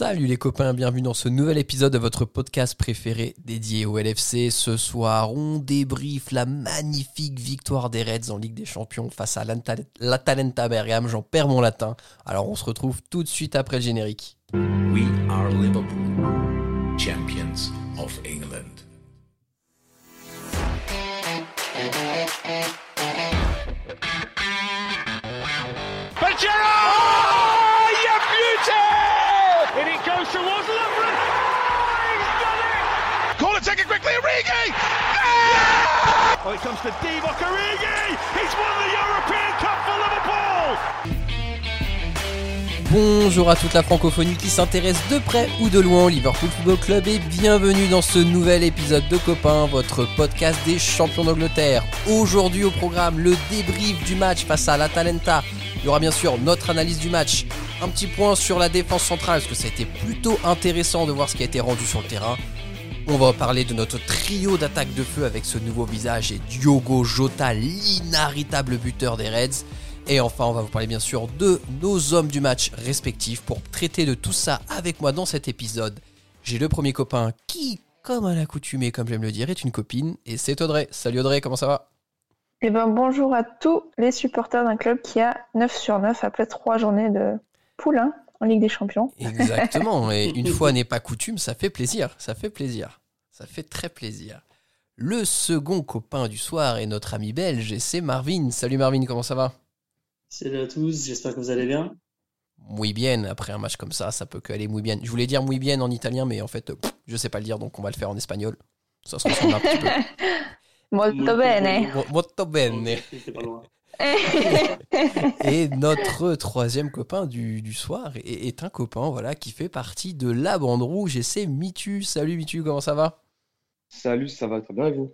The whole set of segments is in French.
Salut les copains, bienvenue dans ce nouvel épisode de votre podcast préféré dédié au LFC. Ce soir, on débriefe la magnifique victoire des Reds en Ligue des Champions face à l'Atalanta Bergame. J'en perds mon latin. Alors on se retrouve tout de suite après le générique. We are Liverpool, champions of England. Bonjour à toute la francophonie qui s'intéresse de près ou de loin au Liverpool Football Club et bienvenue dans ce nouvel épisode de Copain, votre podcast des champions d'Angleterre. Aujourd'hui au programme, le débrief du match face à l'Atalanta. Il y aura bien sûr notre analyse du match, un petit point sur la défense centrale, parce que ça a été plutôt intéressant de voir ce qui a été rendu sur le terrain. On va parler de notre trio d'attaque de feu avec ce nouveau visage et Diogo Jota, l'inarritable buteur des Reds. Et enfin, on va vous parler bien sûr de nos hommes du match respectifs pour traiter de tout ça avec moi dans cet épisode. J'ai le premier copain qui, comme à l'accoutumée, comme j'aime le dire, est une copine et c'est Audrey. Salut Audrey, comment ça va? Eh ben bonjour à tous les supporters d'un club qui a 9 sur 9 après 3 journées de poulain. Hein en Ligue des Champions. Exactement. Et une fois n'est pas coutume, ça fait plaisir. Ça fait plaisir. Ça fait très plaisir. Le second copain du soir est notre ami belge et c'est Marvin. Salut Marvin, comment ça va? Salut à tous, j'espère que vous allez bien. Muy bien, après un match comme ça, ça peut qu'aller muy bien. Je voulais dire muy bien en italien, mais en fait, je sais pas le dire, donc on va le faire en espagnol. Ça se ressemble un petit peu. Molto bene. Molto bene. et notre troisième copain du, soir est, un copain voilà, qui fait partie de la bande rouge et c'est Mitu. Salut Mitu, comment ça va? Salut, ça va très bien et vous?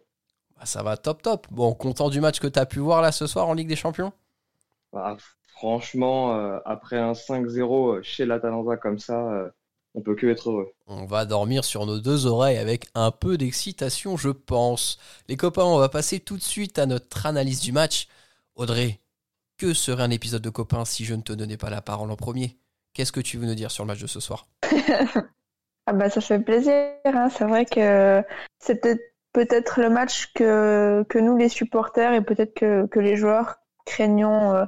Bah, Ça va top top. Bon, content du match que tu as pu voir là ce soir en Ligue des Champions? Bah, Franchement, euh, après un 5-0 chez l'Atalanta comme ça, euh, on peut que être heureux. On va dormir sur nos deux oreilles avec un peu d'excitation, je pense. Les copains, on va passer tout de suite à notre analyse du match. Audrey, que serait un épisode de copains si je ne te donnais pas la parole en premier? Qu'est-ce que tu veux nous dire sur le match de ce soir? Ah bah ça fait plaisir. Hein. C'est vrai que c'était peut-être le match que, que nous les supporters et peut-être que, que les joueurs craignons euh,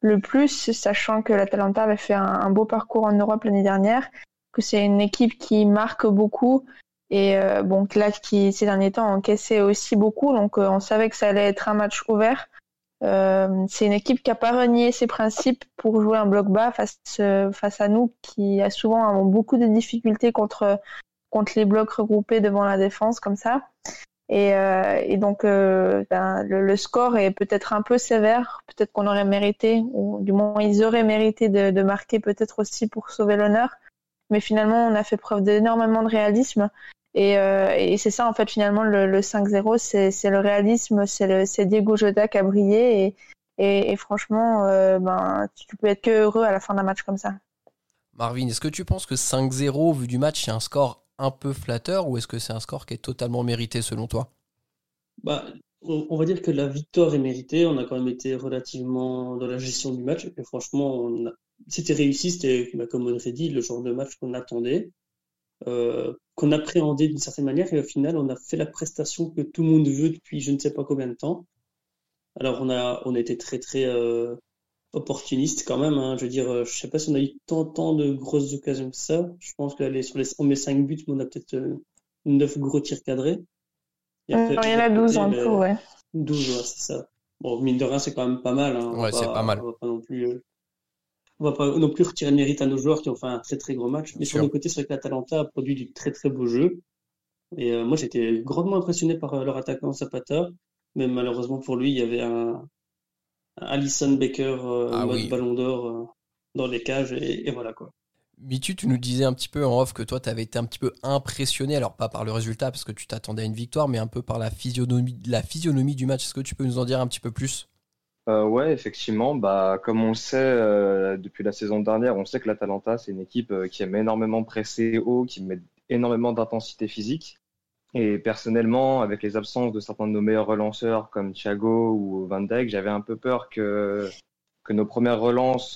le plus, sachant que l'Atalanta avait fait un, beau parcours en Europe l'année dernière, c'est une équipe qui marque beaucoup et euh, bon là qui ces derniers temps encaissait aussi beaucoup, donc euh, on savait que ça allait être un match ouvert. Euh, c'est une équipe qui a pas renié ses principes pour jouer un bloc bas face, face à nous, qui a souvent beaucoup de difficultés contre, contre les blocs regroupés devant la défense comme ça. Et, euh, donc euh, ben, le, score est peut-être un peu sévère, peut-être qu'on aurait mérité, ou du moins ils auraient mérité de marquer peut-être aussi pour sauver l'honneur. Mais finalement, on a fait preuve d'énormément de réalisme euh, et, c'est ça, en fait, finalement, le, 5-0, c'est le réalisme, c'est Diego Jota qui a brillé. Et, franchement, euh, ben, tu peux être que heureux à la fin d'un match comme ça. Marvin, est-ce que tu penses que 5-0, vu du match, c'est un score un peu flatteur ou est-ce que c'est un score qui est totalement mérité selon toi? Bah, on, va dire que la victoire est méritée. On a quand même été relativement dans la gestion du match. Et franchement, c'était réussi. C'était, bah, comme on dit, le genre de match qu'on attendait. Euh, qu'on appréhendait d'une certaine manière et au final on a fait la prestation que tout le monde veut depuis je ne sais pas combien de temps. Alors on a on a été très très euh, opportuniste quand même. Hein. Je veux dire, euh, je sais pas si on a eu tant tant de grosses occasions que ça. Je pense que sur les on met 5 buts, mais on a peut-être euh, 9 gros tirs cadrés. il y en a 12 en tout, ouais. 12, ouais, c'est ça. Bon, mine de rien, c'est quand même pas mal. Hein. Ouais, c'est pas mal. On va pas non plus euh, on va pas non plus retirer le mérite à nos joueurs qui ont fait un très très gros match. Mais sur le côté, c'est vrai que l'Atalanta a produit du très très beau jeu. Et euh, moi, j'étais grandement impressionné par euh, leur attaquant Zapata. Mais malheureusement pour lui, il y avait un, Alison Baker euh, ah mode ballon d'or dans les cages. Et, voilà quoi. Mitu, tu nous disais un petit peu en off que toi, tu avais été un petit peu impressionné, alors pas par le résultat parce que tu t'attendais à une victoire, mais un peu par la physionomie, la physionomie du match. Est-ce que tu peux nous en dire un petit peu plus? Euh, ouais, effectivement, bah, comme on le sait euh, depuis la saison dernière, on sait que l'Atalanta, c'est une équipe euh, qui aime énormément presser haut, qui met énormément d'intensité physique. Et personnellement, avec les absences de certains de nos meilleurs relanceurs comme Thiago ou Van Dijk, j'avais un peu peur que, que nos premières relances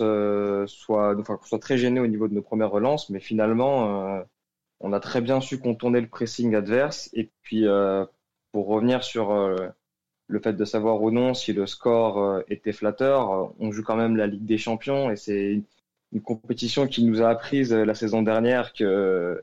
soient, enfin, qu'on soit très gênés au niveau de nos premières relances, mais finalement, on a très bien su contourner le pressing adverse. Et puis, pour revenir sur le fait de savoir ou non si le score était flatteur, on joue quand même la Ligue des Champions et c'est une compétition qui nous a appris la saison dernière que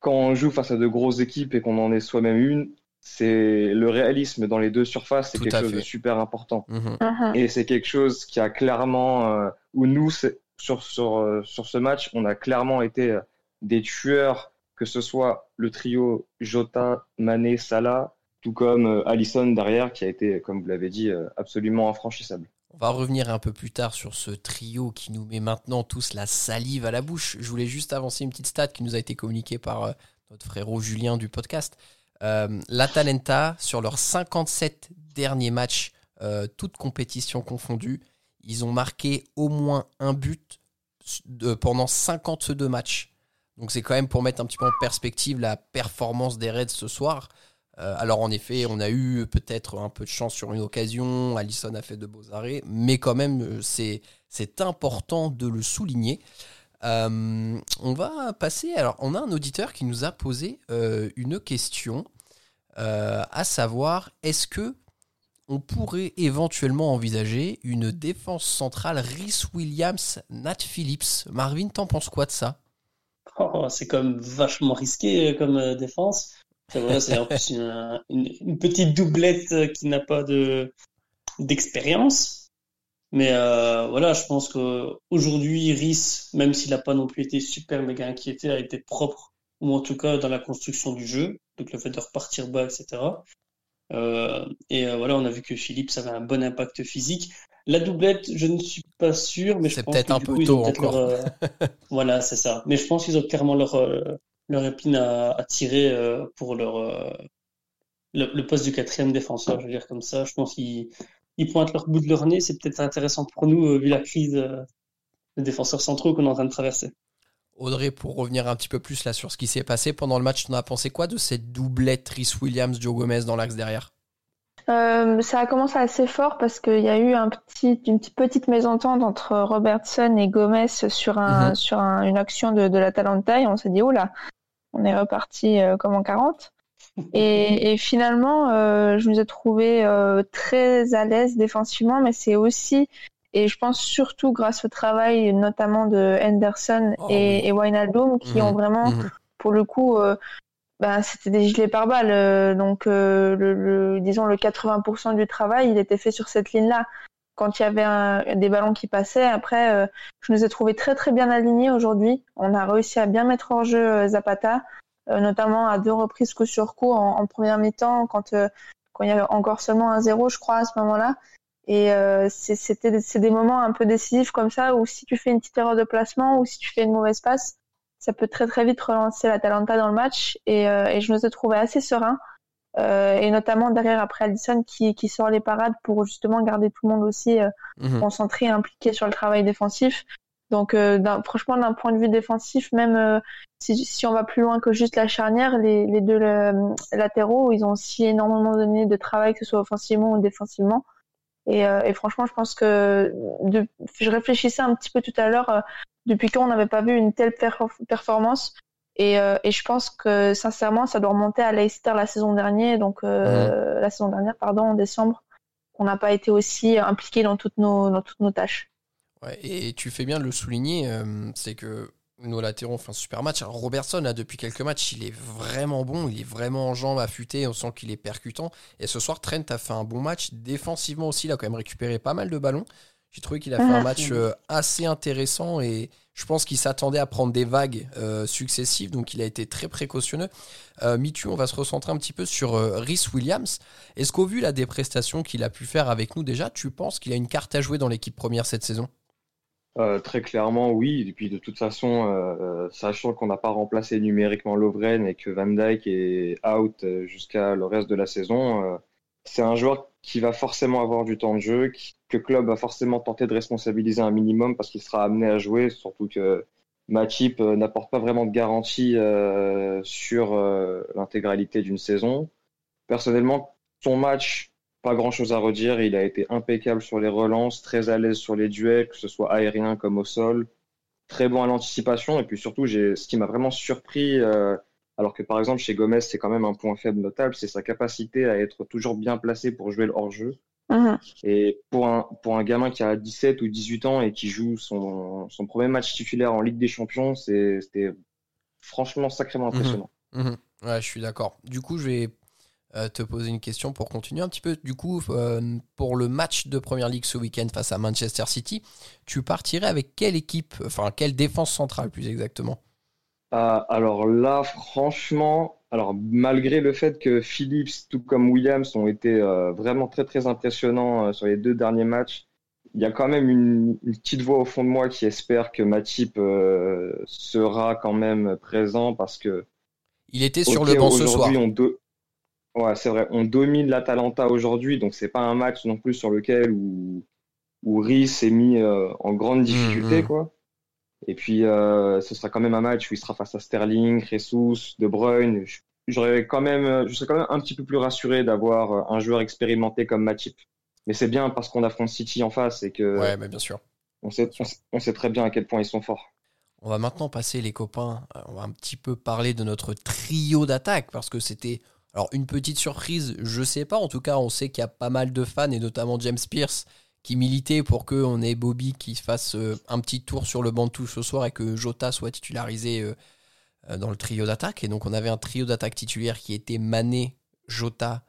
quand on joue face à de grosses équipes et qu'on en est soi-même une, c'est le réalisme dans les deux surfaces, c'est quelque chose de super important. Mhm. Uh-huh. Et c'est quelque chose qui a clairement, euh, où nous, sur, sur, euh, sur ce match, on a clairement été euh, des tueurs, que ce soit le trio Jota, Mané, Salah, tout comme Allison derrière, qui a été, comme vous l'avez dit, absolument infranchissable. On va revenir un peu plus tard sur ce trio qui nous met maintenant tous la salive à la bouche. Je voulais juste avancer une petite stat qui nous a été communiquée par euh, notre frérot Julien du podcast. Euh, L'Atalanta, sur leurs 57 derniers matchs, euh, toutes compétitions confondues, ils ont marqué au moins un but pendant 52 matchs. Donc c'est quand même pour mettre un petit peu en perspective la performance des Reds ce soir. Euh, alors en effet, on a eu peut-être un peu de chance sur une occasion, Allison a fait de beaux arrêts, mais quand même euh, c'est, important de le souligner. Euh, on va passer, alors on a un auditeur qui nous a posé une question, à savoir est-ce que on pourrait éventuellement envisager une défense centrale Rhys Williams, Nat Phillips? Marvin, t'en penses quoi de ça? Oh, C'est comme vachement risqué comme défense. C'est vrai, c'est en plus une, petite doublette qui n'a pas de d'expérience. Mais euh, voilà, je pense qu'aujourd'hui, Rhys, même s'il n'a pas non plus été super méga inquiété, a été propre, ou en tout cas dans la construction du jeu, donc le fait de repartir bas, etc. Euh, et euh, voilà, on a vu que Philippe, ça avait un bon impact physique. La doublette, je ne suis pas sûr, mais je pense peut-être un peu tôt encore. voilà, c'est ça. Mais je pense qu'ils ont clairement leur, leur épine à, tirer euh, pour leur euh, le, poste du quatrième défenseur, je veux dire comme ça. Je pense qu'ils ils pointent leur bout de leur nez. C'est peut-être intéressant pour nous euh, vu la crise des défenseurs centraux qu'on est en train de traverser. Audrey, pour revenir un petit peu plus là sur ce qui s'est passé pendant le match, tu en as pensé quoi de cette doublette Rhys Williams, Joe Gomez dans l'axe derrière? Ça a commencé assez fort parce qu'il y a eu un petit, une petite, petite mésentente entre Robertson et Gomez sur, un, mhm. sur une action de, de l'Atalanta et on s'est dit, oh là, on est reparti euh, comme en 40. Et, finalement, euh, je nous ai trouvé euh, très à l'aise défensivement, mais c'est aussi, et je pense surtout grâce au travail notamment de Henderson oh, et, Wijnaldum, qui ont mhm. vraiment, mhm. pour le coup, bah, c'était des gilets pare-balles. donc, le, disons, le 80% du travail, il était fait sur cette ligne-là quand il y avait des ballons qui passaient. Après, euh, je nous ai trouvé très très bien alignés aujourd'hui. On a réussi à bien mettre en jeu euh, Zapata, euh, notamment à deux reprises coup sur coup en, première mi-temps, quand, quand il y avait encore seulement un zéro, je crois, à ce moment-là. Et c'était c'est des moments un peu décisifs comme ça où si tu fais une petite erreur de placement ou si tu fais une mauvaise passe, ça peut très très vite relancer la Talenta dans le match. Et, et je nous ai trouvé assez serein. Euh, et notamment derrière après Allison qui, qui sort les parades pour justement garder tout le monde aussi euh, mhm. concentré et impliqué sur le travail défensif. Donc euh, franchement d'un point de vue défensif, même si, si, on va plus loin que juste la charnière, les, les deux latéraux, ils ont aussi énormément donné de travail, que ce soit offensivement ou défensivement. Et, et franchement, je pense que de, je réfléchissais un petit peu tout à l'heure, depuis quand on n'avait pas vu une telle performance euh, et, je pense que sincèrement, ça doit remonter à Leicester la saison dernière, donc euh, la saison dernière, pardon, en décembre, qu'on n'a pas été aussi impliqué dans toutes nos, dans toutes nos tâches. Ouais, et tu fais bien de le souligner, euh, c'est que nos latéraux font un super match. Alors Robertson, là, depuis quelques matchs, il est vraiment bon, il est vraiment en jambes affûté, on sent qu'il est percutant. Et ce soir, Trent a fait un bon match. Défensivement aussi, il a quand même récupéré pas mal de ballons. J'ai trouvé qu'il a fait un match assez intéressant et je pense qu'il s'attendait à prendre des vagues euh, successives, donc il a été très précautionneux. Euh, Mitu, on va se recentrer un petit peu sur euh, Rhys Williams. Est-ce qu'au vu là, des prestations qu'il a pu faire avec nous déjà, tu penses qu'il a une carte à jouer dans l'équipe première cette saison? Très clairement, oui. Et puis de toute façon, sachant qu'on n'a pas remplacé numériquement Lovren et que Van Dyke est out jusqu'à le reste de la saison, c'est un joueur qui va forcément avoir du temps de jeu, que Club va forcément tenter de responsabiliser un minimum parce qu'il sera amené à jouer, surtout que Matip euh, n'apporte pas vraiment de garantie euh, sur euh, l'intégralité d'une saison. Personnellement, son match, pas grand chose à redire. Il a été impeccable sur les relances, très à l'aise sur les duels, que ce soit aérien comme au sol. Très bon à l'anticipation. Et puis surtout, ce qui m'a vraiment surpris, euh, alors que par exemple chez Gomez, c'est quand même un point faible notable, c'est sa capacité à être toujours bien placé pour jouer le hors-jeu. Mhm. Et pour un, pour un gamin qui a 17 ou 18 ans et qui joue son, son premier match titulaire en Ligue des Champions, c'était franchement sacrément mhm. impressionnant. Mhm. Ouais, je suis d'accord. Du coup, je vais euh, te poser une question pour continuer un petit peu. Du coup, euh, pour le match de Première Ligue ce week-end face à Manchester City, tu partirais avec quelle équipe, enfin quelle défense centrale plus exactement? Euh, Alors là, franchement, alors malgré le fait que Phillips, tout comme Williams, ont été vraiment très très impressionnants sur les deux derniers matchs, il y a quand même une, petite voix au fond de moi qui espère que Matip sera quand même présent parce que il était sur le banc ce soir. On Ouais, c'est vrai. On domine l'Atalanta aujourd'hui, donc c'est pas un match non plus sur lequel où, où Rhys est mis euh, en grande difficulté, mm-hmm. quoi. Et puis, euh, ce sera quand même un match où il sera face à Sterling, Jesus, De Bruyne. J'aurais quand même, je serais quand même un petit peu plus rassuré d'avoir euh, un joueur expérimenté comme Matip. Mais c'est bien parce qu'on affronte City en face et que. Ouais, mais bien sûr. On sait, on sait très bien à quel point ils sont forts. On va maintenant passer, les copains, on va un petit peu parler de notre trio d'attaque parce que c'était alors une petite surprise, je sais pas. En tout cas, on sait qu'il y a pas mal de fans et notamment James Pierce qui militait pour qu'on ait Bobby qui fasse euh, un petit tour sur le banc de touche ce soir et que Jota soit titularisé euh, euh, dans le trio d'attaque. Et donc on avait un trio d'attaque titulaire qui était Mané, Jota,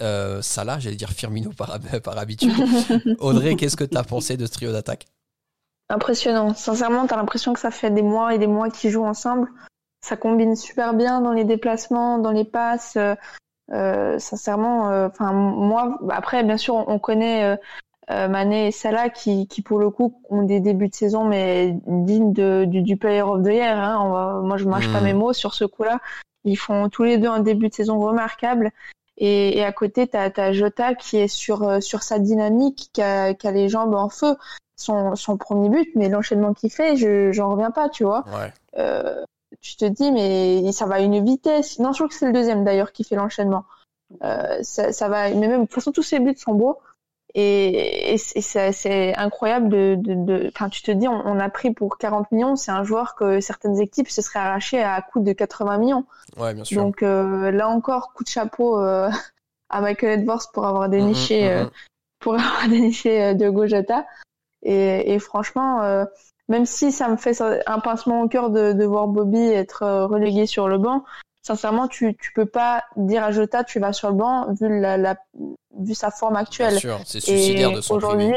Salah, j'allais dire Firmino par, par habitude. Audrey, qu'est-ce que tu as pensé de ce trio d'attaque? Impressionnant. Sincèrement, tu as l'impression que ça fait des mois et des mois qu'ils jouent ensemble ça combine super bien dans les déplacements, dans les passes. Euh, euh sincèrement, euh, moi, après bien sûr on, connaît euh, Mané et Salah qui, qui pour le coup ont des débuts de saison mais dignes de, du, du Player of the Year. Hein. moi je mâche pas mmh. mes mots sur ce coup-là. Ils font tous les deux un début de saison remarquable. Et, et à côté, tu as, Jota qui est sur, sur sa dynamique, qui a, qui a les jambes en feu. Son, son premier but, mais l'enchaînement qu'il fait, je j'en reviens pas, tu vois. Ouais. Euh, tu te dis mais ça va à une vitesse. Non, je crois que c'est le deuxième d'ailleurs qui fait l'enchaînement. Euh, ça, ça, va, mais même de toute façon tous ces buts sont beaux et, et c'est incroyable de, de, enfin tu te dis on, a pris pour 40 millions, c'est un joueur que certaines équipes se seraient arrachées à coût de 80 millions. Ouais, bien sûr. Donc euh, là encore coup de chapeau euh, à Michael Edwards pour avoir déniché mm-hmm, mm-hmm. pour avoir déniché de Gojata et, et franchement même si ça me fait un pincement au cœur de, voir Bobby être euh, relégué sur le banc, sincèrement, tu tu peux pas dire à Jota tu vas sur le banc vu la, vu sa forme actuelle. Bien sûr, c'est suicidaire de son aujourd'hui.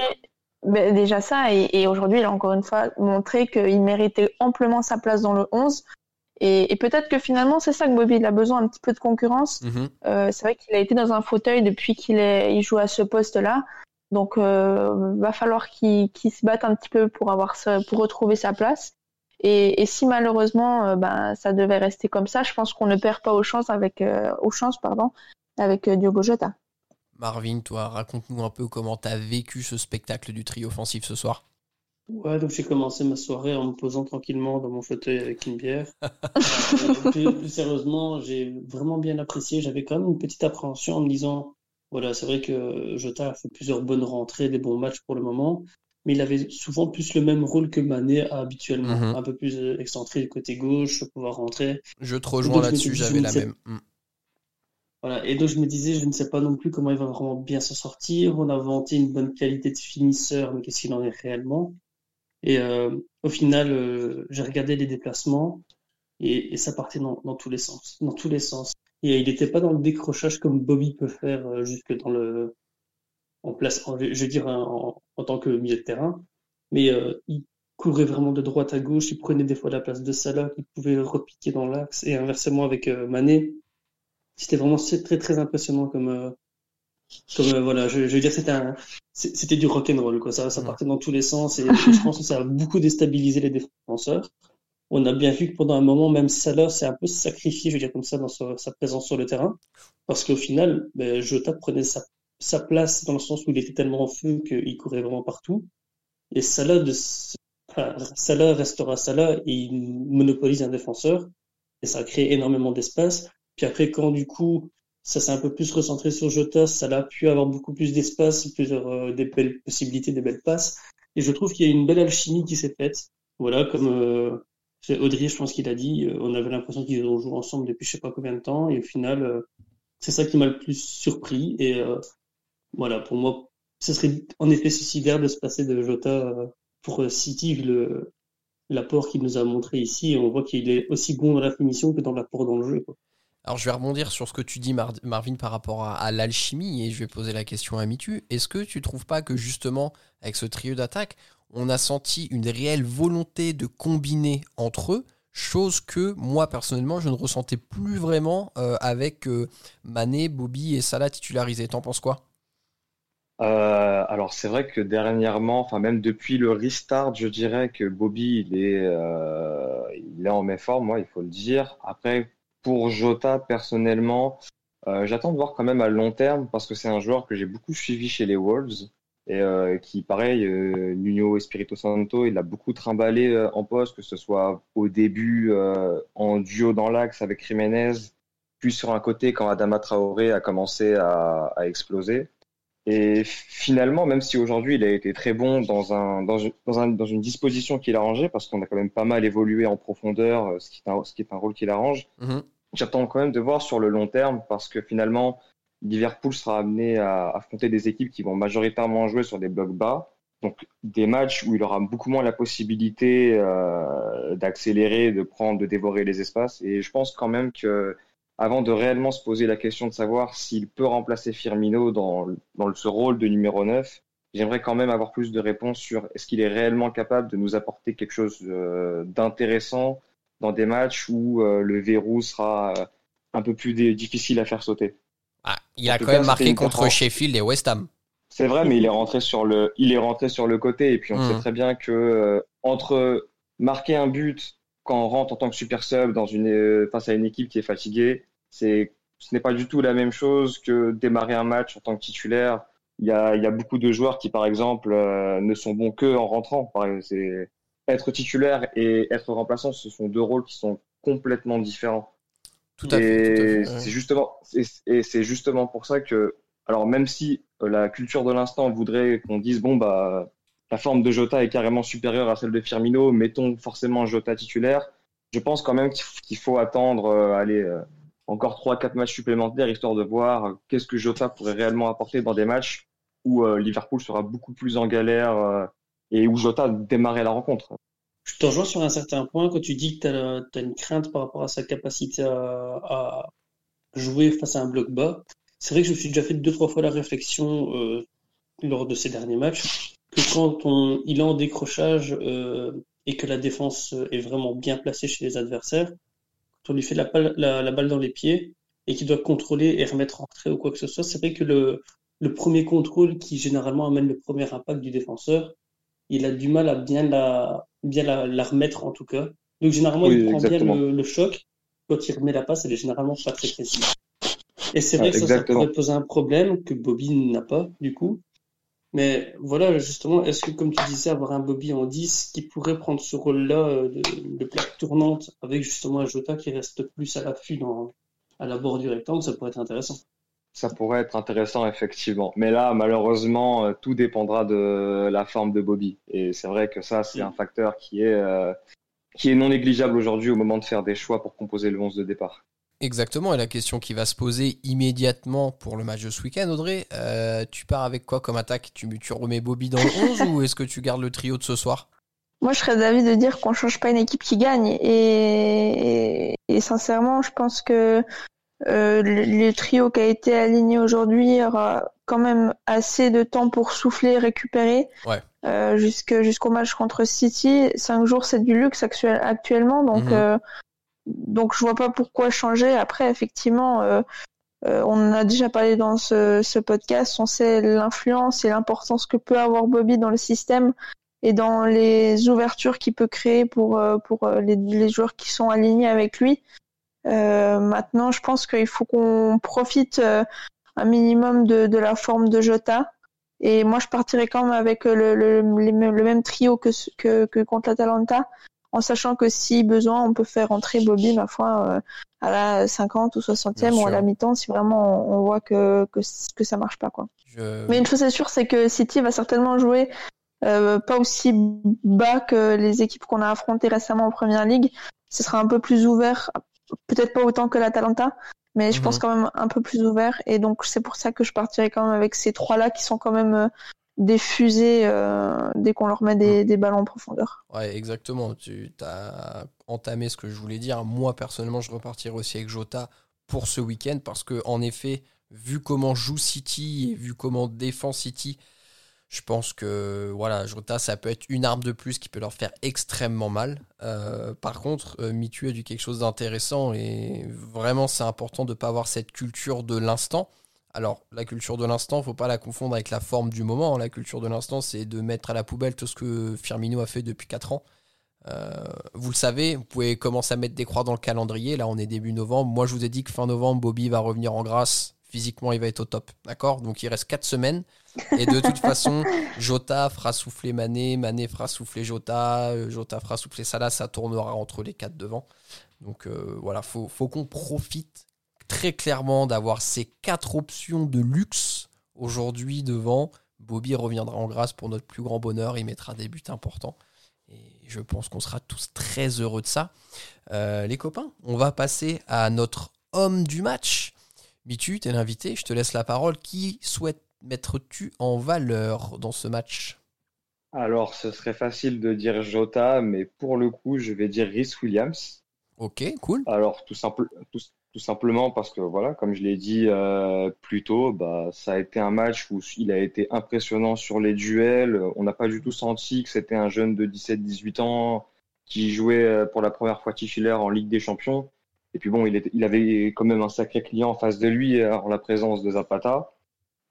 Ben, déjà ça et, aujourd'hui il a encore une fois montré qu'il méritait amplement sa place dans le 11 et, peut-être que finalement c'est ça que Bobby il a besoin un petit peu de concurrence. Mm-hmm. Euh, c'est vrai qu'il a été dans un fauteuil depuis qu'il il joue à ce poste là donc, euh, va falloir qu'il se batte un petit peu pour avoir pour retrouver sa place. Et, si malheureusement, euh, ben, ça devait rester comme ça, je pense qu'on ne perd pas aux chances avec, euh, aux chances, pardon, avec euh, Diogo Jota. Marvin, toi, raconte-nous un peu comment tu as vécu ce spectacle du tri offensif ce soir. Ouais, donc j'ai commencé ma soirée en me posant tranquillement dans mon fauteuil avec une bière. plus, sérieusement, j'ai vraiment bien apprécié. J'avais quand même une petite appréhension en me disant voilà, c'est vrai que Jota a fait plusieurs bonnes rentrées, des bons matchs pour le moment, mais il avait souvent plus le même rôle que Mané a habituellement, mhm. un peu plus euh, excentré du côté gauche, pouvoir rentrer. Je te rejoins là-dessus, j'avais la même. Mm. Voilà, et donc je me disais, je ne sais pas non plus comment il va vraiment bien se sortir. On a vanté une bonne qualité de finisseur, mais qu'est-ce qu'il en est réellement? Et euh, au final, euh, j'ai regardé les déplacements et, ça partait dans, dans, tous les sens, dans tous les sens. Et il n'était pas dans le décrochage comme Bobby peut faire euh, jusque dans le en place, je veux dire en, tant que milieu de terrain, mais euh, il courait vraiment de droite à gauche, il prenait des fois la place de Salah, il pouvait repiquer dans l'axe et inversement avec euh, Mané. C'était vraiment très très impressionnant comme comme voilà, je, je veux dire c'était c'était du rock and roll quoi, ça ça partait dans tous les sens et je pense que ça a beaucoup déstabilisé les défenseurs. On a bien vu que pendant un moment, même Salah s'est un peu sacrifié, je veux dire comme ça, dans sa, présence sur le terrain, parce qu'au final, ben, Jota prenait sa, place dans le sens où il était tellement en feu qu'il courait vraiment partout. Et Salah, de, Salah restera Salah et il monopolise un défenseur, et ça crée énormément d'espace. Puis après, quand du coup, ça s'est un peu plus recentré sur Jota, ça a pu avoir beaucoup plus d'espace, plusieurs euh, des belles possibilités, des belles passes. Et je trouve qu'il y a une belle alchimie qui s'est faite. Voilà, comme euh, Audrey, je pense qu'il a dit, euh, on avait l'impression qu'ils ont joué ensemble depuis je sais pas combien de temps, et au final, euh, c'est ça qui m'a le plus surpris. Et voilà, pour moi, ce serait en effet suicidaire de se passer de Jota pour City, vu le, l'apport qu'il nous a montré ici. On voit qu'il est aussi bon dans la finition que dans l'apport dans le jeu. Alors je vais rebondir sur ce que tu dis Marvin par rapport à, l'alchimie et je vais poser la question à Mitu. Est-ce que tu trouves pas que justement avec ce trio d'attaque, on a senti une réelle volonté de combiner entre eux, chose que moi personnellement je ne ressentais plus vraiment euh, avec euh, Mané, Bobby et Salah titularisés? T'en penses quoi? Euh, alors c'est vrai que dernièrement, enfin même depuis le restart, je dirais que Bobby il est, il est en méforme, moi il faut le dire. Après pour Jota, personnellement, euh, j'attends de voir quand même à long terme parce que c'est un joueur que j'ai beaucoup suivi chez les Wolves et euh, qui, pareil, euh, Nuno Espirito Santo, il a beaucoup trimballé euh, en poste, que ce soit au début en duo dans l'axe avec Jiménez, puis sur un côté quand Adama Traoré a commencé à exploser. Et finalement, même si aujourd'hui il a été très bon dans, un, dans, un, dans une disposition qu'il a rangée, parce qu'on a quand même pas mal évolué en profondeur, ce qui est un, ce qui est un rôle qu'il arrange, mm-hmm j'attends quand même de voir sur le long terme parce que finalement, Liverpool sera amené à affronter des équipes qui vont majoritairement jouer sur des blocs bas. Donc des matchs où il aura beaucoup moins la possibilité euh, d'accélérer, de prendre, de dévorer les espaces. Et je pense quand même que avant de réellement se poser la question de savoir s'il peut remplacer Firmino dans, dans ce rôle de numéro 9, j'aimerais quand même avoir plus de réponses sur est-ce qu'il est réellement capable de nous apporter quelque chose euh, d'intéressant dans des matchs où euh, le verrou sera euh, un peu plus difficile à faire sauter. Ah, il a quand même marqué contre Sheffield et West Ham. C'est vrai, mais il est rentré sur le, il est rentré sur le côté et puis on sait hmm. très bien que euh, entre marquer un but quand on rentre en tant que super sub dans une face à une équipe qui est fatiguée, c'est ce n'est pas du tout la même chose que démarrer un match en tant que titulaire. Il y a, il y a beaucoup de joueurs qui, par exemple, ne sont bons que en rentrant. C'est être titulaire et être remplaçant, ce sont deux rôles qui sont complètement différents. Tout à fait. Et c'est justement, et c'est justement pour ça que, alors même si euh, la culture de l'instant voudrait qu'on dise bon bah la forme de Jota est carrément supérieure à celle de Firmino, mettons forcément Jota titulaire. Je pense quand même qu'il faut attendre, euh, aller euh, encore 3-4 matchs supplémentaires histoire de voir qu'est-ce que Jota pourrait réellement apporter dans des matchs où Liverpool sera beaucoup plus en galère et où Jota démarrait la rencontre. Je te rejoins sur un certain point quand tu dis que tu as, une crainte par rapport à sa capacité à, jouer face à un bloc bas. C'est vrai que je me suis déjà fait deux, trois fois la réflexion euh, lors de ces derniers matchs que quand on, il est en décrochage euh, et que la défense est vraiment bien placée chez les adversaires, quand on lui fait la, la, balle dans les pieds et qu'il doit contrôler et remettre en retrait ou quoi que ce soit, c'est vrai que le, le premier contrôle qui généralement amène le premier impact du défenseur, il a du mal à bien la, bien la, remettre en tout cas. Donc généralement, il prend bien le, choc. Quand il remet la passe, elle est généralement pas très précise. Et c'est vrai que ça, pourrait poser un problème que Bobby n'a pas, du coup. Mais voilà, justement, est-ce que, comme tu disais, avoir un Bobby en 10 qui pourrait prendre ce rôle-là euh, de, de, plaque tournante avec justement un Jota qui reste plus à l'affût à la bord du rectangle, ça pourrait être intéressant. Ça pourrait être intéressant, effectivement. Mais là, malheureusement, euh, tout dépendra de la forme de Bobby. Et c'est vrai que ça, c'est un facteur qui est, euh, qui est non négligeable aujourd'hui au moment de faire des choix pour composer le 11 de départ. Exactement, et la question qui va se poser immédiatement pour le match de ce week-end, Audrey, euh, tu pars avec quoi comme attaque? Tu, tu remets Bobby dans le 11 ou est-ce que tu gardes le trio de ce soir? Moi, je serais d'avis de dire qu'on change pas une équipe qui gagne. Et, et, sincèrement, je pense que euh, le, trio qui a été aligné aujourd'hui aura quand même assez de temps pour souffler, récupérer. Euh, jusqu'au match contre City. Cinq jours, c'est du luxe actuellement, donc mhm. euh, donc je vois pas pourquoi changer. Après, effectivement, on en a déjà parlé dans ce, podcast. On sait l'influence et l'importance que peut avoir Bobby dans le système et dans les ouvertures qu'il peut créer pour pour les, les joueurs qui sont alignés avec lui. Euh, maintenant, je pense qu'il faut qu'on profite euh, un minimum de, de, la forme de Jota. Et moi, je partirais quand même avec le, le, le, même trio que, que, que contre l'Atalanta, en sachant que si besoin, on peut faire entrer Bobby, ma foi, à la 50 ou 60e ou à la mi-temps si vraiment on, voit que, que, que ça marche pas. Quoi. Mais une chose est sûre, c'est que City va certainement jouer euh, pas aussi bas que les équipes qu'on a affrontées récemment en Première Ligue. Ce sera un peu plus ouvert, peut-être pas autant que l'Atalanta, mais je pense mhm. quand même un peu plus ouvert. Et donc c'est pour ça que je partirai quand même avec ces trois-là qui sont quand même euh, des fusées euh, dès qu'on leur met des, des, ballons en profondeur. Ouais, exactement. Tu as entamé ce que je voulais dire. Moi, personnellement, je repartirai aussi avec Jota pour ce week-end parce que, en effet, vu comment joue City et vu comment défend City, je pense que voilà, Jota, ça peut être une arme de plus qui peut leur faire extrêmement mal. Euh, par contre, euh, Mitu a dit quelque chose d'intéressant et vraiment c'est important de ne pas avoir cette culture de l'instant. Alors, la culture de l'instant, faut pas la confondre avec la forme du moment. La culture de l'instant, c'est de mettre à la poubelle tout ce que Firmino a fait depuis 4 ans. Euh, vous le savez, vous pouvez commencer à mettre des croix dans le calendrier. Là, on est début novembre. Moi, je vous ai dit que fin novembre, Bobby va revenir en grâce. Physiquement, il va être au top. D'accord? Donc, il reste 4 semaines. Et de toute façon, Jota fera souffler Mané, Mané fera souffler Jota, Jota fera souffler Salah, ça tournera entre les quatre devant. Donc euh, voilà, faut, faut qu'on profite très clairement d'avoir ces quatre options de luxe aujourd'hui devant. Bobby reviendra en grâce pour notre plus grand bonheur, il mettra des buts importants. Et je pense qu'on sera tous très heureux de ça. Euh, les copains, on va passer à notre homme du match. Mitu, t'es l'invité, je te laisse la parole. Qui souhaite mettrais-tu en valeur dans ce match? Alors, ce serait facile de dire Jota, mais pour le coup, je vais dire Rhys Williams. Ok, cool. Alors, tout, simple, tout, simplement parce que, voilà, comme je l'ai dit euh, plus tôt, bah, ça a été un match où il a été impressionnant sur les duels. On n'a pas du tout senti que c'était un jeune de 17-18 ans qui jouait euh, pour la première fois titulaire en Ligue des Champions. Et puis bon, il, il avait quand même un sacré client en face de lui euh, en la présence de Zapata.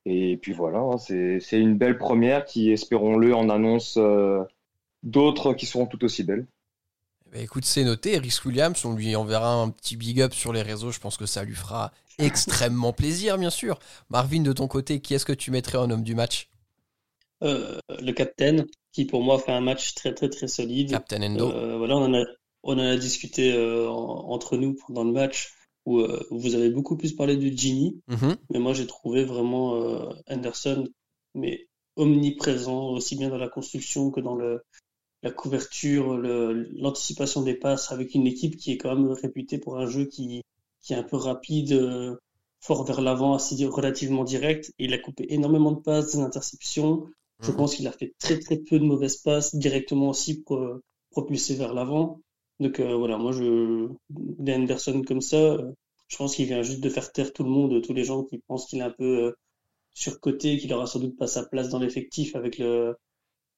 Et puis voilà, hein, c'est une belle première qui, espérons-le, en annonce euh, d'autres qui seront tout aussi belles. Ben, écoute, c'est noté. Rhys Williams, on lui enverra un petit big up sur les réseaux. Je pense que ça lui fera extrêmement plaisir, bien sûr. Marvin, de ton côté, qui est-ce que tu mettrais en homme du match? Euh, Le capitaine, qui pour moi fait un match très très très solide. Captain Endo. Euh, voilà, on en a, on en a discuté entre nous pendant le match où euh, vous avez beaucoup plus parlé de Gini, mhm. mais moi j'ai trouvé vraiment euh, Anderson mais omniprésent, aussi bien dans la construction que dans le, la couverture, l'anticipation des passes, avec une équipe qui est quand même réputée pour un jeu qui, qui est un peu rapide, euh, fort vers l'avant, assez relativement direct. il a coupé énormément de passes, des interceptions. Je mhm. pense qu'il a fait très très peu de mauvaises passes directement aussi pour propulser vers l'avant. Donc euh, voilà, moi, je, des Anderson comme ça, euh, je pense qu'il vient juste de faire taire tout le monde, tous les gens qui pensent qu'il est un peu euh, surcoté, qu'il aura sans doute pas sa place dans l'effectif avec le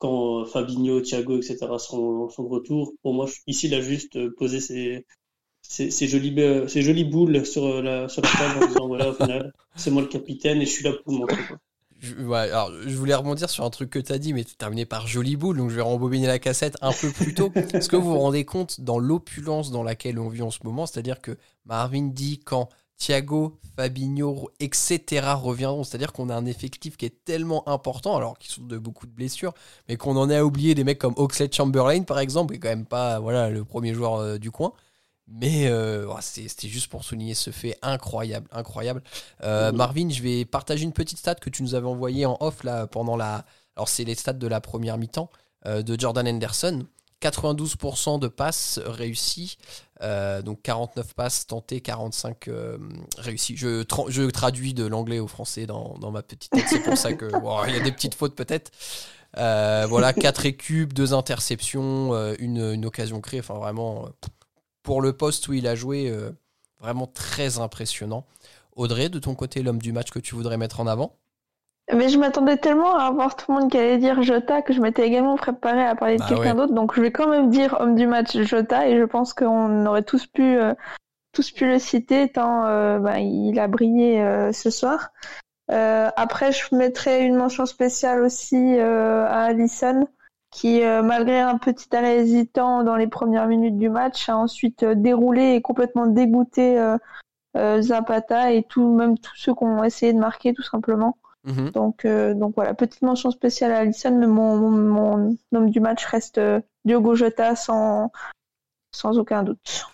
quand Fabinho, Thiago, etc. seront, de retour. Pour moi, ici, il a juste posé ses, jolies, boules sur la, sur la table en disant voilà, au final, c'est moi le capitaine et je suis là pour montrer. Je, alors, je voulais rebondir sur un truc que tu as dit, mais tu terminé par Jolie Boule, donc je vais rembobiner la cassette un peu plus tôt. Est-ce que vous vous rendez compte dans l'opulence dans laquelle on vit en ce moment? C'est-à-dire que Marvin dit quand Thiago, Fabinho, etc. reviendront, c'est-à-dire qu'on a un effectif qui est tellement important, alors qu'ils souffrent de beaucoup de blessures, mais qu'on en a oublié des mecs comme Oxlade Chamberlain, par exemple, qui est quand même pas voilà, le premier joueur euh, du coin. Mais euh, c'était juste pour souligner ce fait incroyable, incroyable. Euh, Marvin, je vais partager une petite stat que tu nous avais envoyée en off là pendant la. Alors c'est les stats de la première mi-temps de Jordan Henderson. 92% de passes réussies, donc 49 passes tentées, 45 réussies. Je, je, traduis de l'anglais au français dans, dans ma petite tête, c'est pour ça que il y a des petites fautes peut-être. voilà, 4 écubes, 2 interceptions, une, une, occasion créée, enfin vraiment pour le poste où il a joué, euh, vraiment très impressionnant. Audrey, de ton côté, l'homme du match que tu voudrais mettre en avant? Mais je m'attendais tellement à avoir tout le monde qui allait dire Jota que je m'étais également préparé à parler de bah quelqu'un d'autre. Donc je vais quand même dire homme du match Jota et je pense qu'on aurait tous pu, euh, tous pu le citer tant euh, bah, il a brillé ce soir. après, je mettrais une mention spéciale aussi à Allison qui, euh, malgré un petit arrêt hésitant dans les premières minutes du match, a ensuite euh, déroulé et complètement dégoûté euh, Zapata et tout, même tous ceux qui ont essayé de marquer tout simplement. Mhm. Donc, donc voilà, petite mention spéciale à Alisson, mais mon, mon, homme du match reste Diogo Jota sans, sans aucun doute.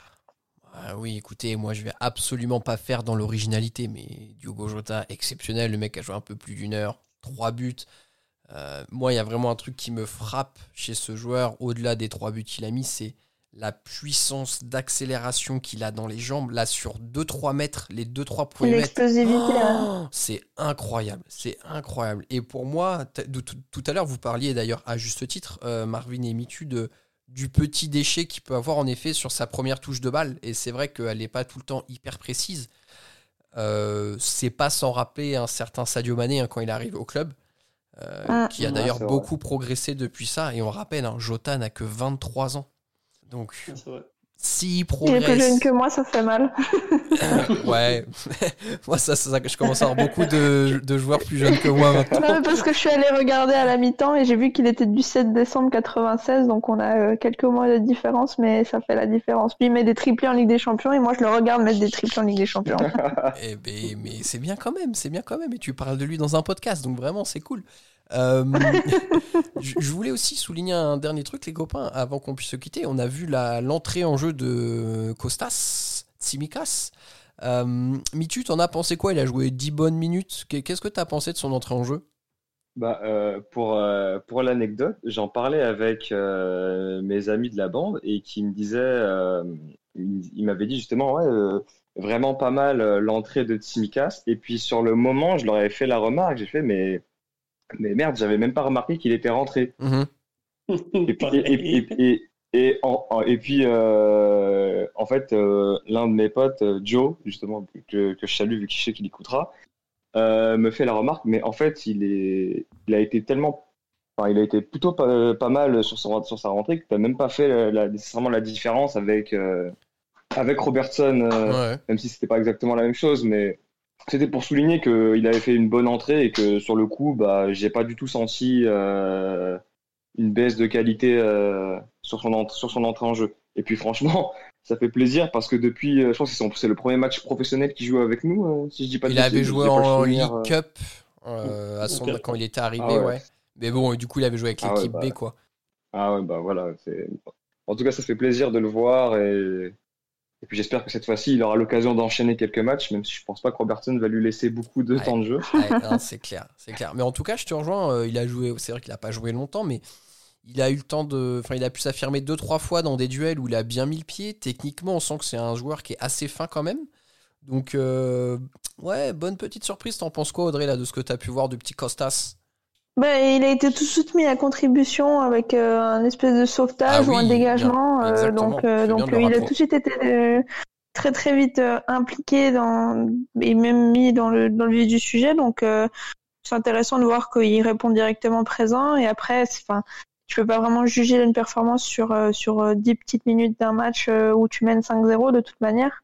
Ah oui, écoutez, moi je vais absolument pas faire dans l'originalité, mais Diogo Jota, exceptionnel, le mec a joué un peu plus d'une heure, trois buts. Euh, moi, il y a vraiment un truc qui me frappe chez ce joueur, au-delà des trois buts qu'il a mis, c'est la puissance d'accélération qu'il a dans les jambes. Là, sur 2-3 mètres, les 2-3 premiers mètres. Oh, c'est incroyable, c'est incroyable. Et pour moi, tout à l'heure, vous parliez d'ailleurs à juste titre, euh, Marvin et Mitu, de du petit déchet qu'il peut avoir en effet sur sa première touche de balle. Et c'est vrai qu'elle n'est pas tout le temps hyper précise. Euh, c'est pas sans rappeler un certain Sadio Mané hein, quand il arrive au club, euh, ah. qui a d'ailleurs beaucoup progressé depuis ça. Et on rappelle, hein, Jota n'a que 23 ans. Donc, s'il progresse. Il est plus jeune que moi, ça fait mal. ouais, moi, ça, ça, je commence à avoir beaucoup de, de, joueurs plus jeunes que moi maintenant. parce que je suis allé regarder à la mi-temps et j'ai vu qu'il était du 7 décembre 96, donc on a euh, quelques mois de différence, mais ça fait la différence. Puis il met des triplés en Ligue des Champions et moi, je le regarde mettre des triplés en Ligue des Champions. eh ben, mais c'est bien quand même, c'est bien quand même. Et tu parles de lui dans un podcast, donc vraiment, c'est cool. Euh, je voulais aussi souligner un dernier truc, les copains, avant qu'on puisse se quitter. On a vu l'entrée en jeu de Costas, Tsimikas. Euh, Mitu, t'en as pensé quoi? Il a joué 10 bonnes minutes. Qu'est-ce que tu as pensé de son entrée en jeu? Bah, euh, pour euh, pour l'anecdote, j'en parlais avec mes amis de la bande et qui me disaient, il, m'avait dit justement, ouais, vraiment pas mal l'entrée de Tsimikas. Et puis sur le moment, je leur avais fait la remarque, j'ai fait, mais mais merde, j'avais même pas remarqué qu'il était rentré. Mhm. et puis, et, et, en, et puis euh, en fait, euh, l'un de mes potes, euh, Joe, justement, que, que je salue vu qu'il sait qu'il écoutera, me fait la remarque, mais en fait, il, est, il a été tellement. Enfin, il a été plutôt pas, pas mal sur, son, sur sa rentrée que tu n'as même pas fait la, nécessairement la différence avec, avec Robertson, même si c'était pas exactement la même chose, mais c'était pour souligner qu'il avait fait une bonne entrée et que sur le coup, bah, j'ai pas du tout senti euh, une baisse de qualité euh, sur, son sur son entrée en jeu. Et puis franchement, ça fait plaisir parce que depuis, euh, je pense que c'est le premier match professionnel qu'il joue avec nous, si je dis pas Il avait joué en League Cup à son, quand il était arrivé, ah ouais. Mais bon, du coup, il avait joué avec ah l'équipe B, bah. quoi. Ah ouais, bah voilà. En tout cas, ça fait plaisir de le voir et et puis j'espère que cette fois-ci, il aura l'occasion d'enchaîner quelques matchs, même si je pense pas que Robertson va lui laisser beaucoup de temps de jeu. c'est clair, c'est clair. Mais en tout cas, je te rejoins. Euh, il a joué, c'est vrai qu'il a pas joué longtemps, mais il a eu le temps de, enfin, il a pu s'affirmer deux trois fois dans des duels où il a bien mis le pied. Techniquement, on sent que c'est un joueur qui est assez fin quand même. Donc euh, ouais, bonne petite surprise. T'en penses quoi, Audrey, là, de ce que tu as pu voir du petit Costas? Bah, il a été tout de suite mis à contribution avec euh, un espèce de sauvetage ah ou un dégagement. Euh, donc, euh, donc il a tout de suite été très très vite impliqué dans et même mis dans le dans le vif du sujet. Donc c'est intéressant de voir qu'il répond directement présent. Et après, enfin, tu peux pas vraiment juger une performance sur sur 10 petites minutes d'un match où tu mènes 5-0 de toute manière.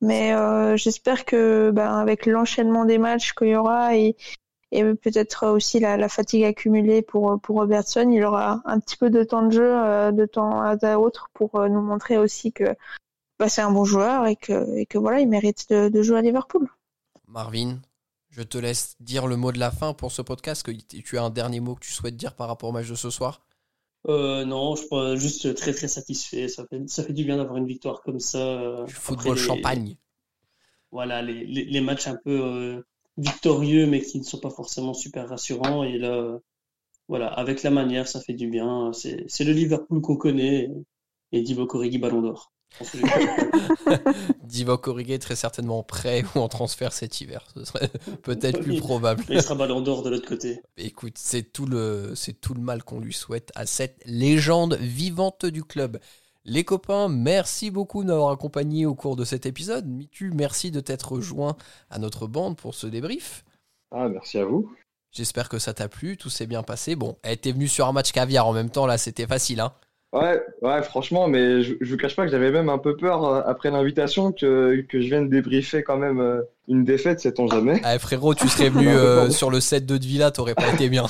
Mais j'espère que ben, avec l'enchaînement des matchs qu'il y aura et, et peut-être aussi la, fatigue accumulée pour pour Robertson, il aura un petit peu de temps de jeu euh, de temps à autre pour euh, nous montrer aussi que bah, c'est un bon joueur et que et que voilà, il mérite de, jouer à Liverpool. Marvin, je te laisse dire le mot de la fin pour ce podcast. Que tu as un dernier mot que tu souhaites dire par rapport au match de ce soir? Euh, non, je suis juste très très satisfait. Ça fait, ça fait du bien d'avoir une victoire comme ça. Du football champagne. Voilà, les, les, matchs un peu victorieux, mais qui ne sont pas forcément super rassurants. Et là, voilà, avec la manière, ça fait du bien. C'est le Liverpool qu'on connaît. Et Divock Origi, ballon d'or. Divock Origi est très certainement prêt ou en transfert cet hiver. Ce serait peut-être plus probable. Il sera ballon d'or de l'autre côté. Écoute, c'est tout le, c'est tout le mal qu'on lui souhaite à cette légende vivante du club. Les copains, merci beaucoup de m'avoir accompagné au cours de cet épisode. Mitu, merci de t'être joint à notre bande pour ce débrief. Ah, merci à vous. J'espère que ça t'a plu, tout s'est bien passé. Bon, elle était venue sur un match caviar en même temps, là, c'était facile, hein Ouais, ouais, franchement, mais je, je vous cache pas que j'avais même un peu peur euh, après l'invitation que, que je vienne débriefer quand même euh, une défaite, sait-on jamais. Ah, frérot, tu serais venu euh, sur le set de Villa, t'aurais pas été bien.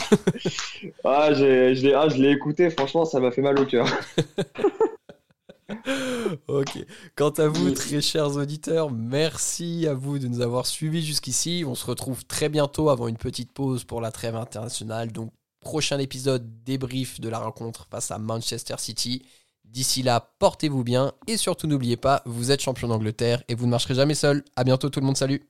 ah, je l'ai ah, écouté, franchement, ça m'a fait mal au cœur. ok. Quant à vous, très chers auditeurs, merci à vous de nous avoir suivis jusqu'ici. On se retrouve très bientôt avant une petite pause pour la trêve internationale. Donc, prochain épisode débrief de la rencontre face à Manchester City. D'ici là, portez-vous bien et surtout n'oubliez pas, vous êtes champion d'Angleterre et vous ne marcherez jamais seul. À bientôt tout le monde, salut.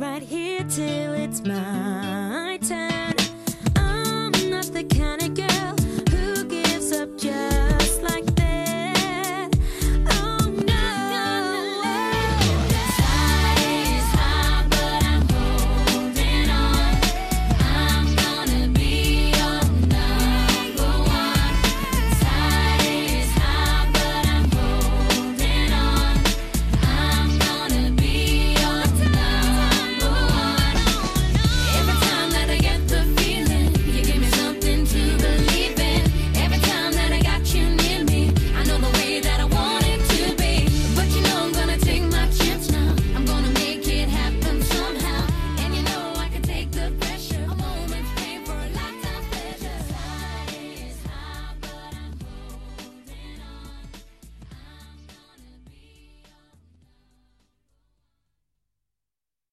Right here till it's mine.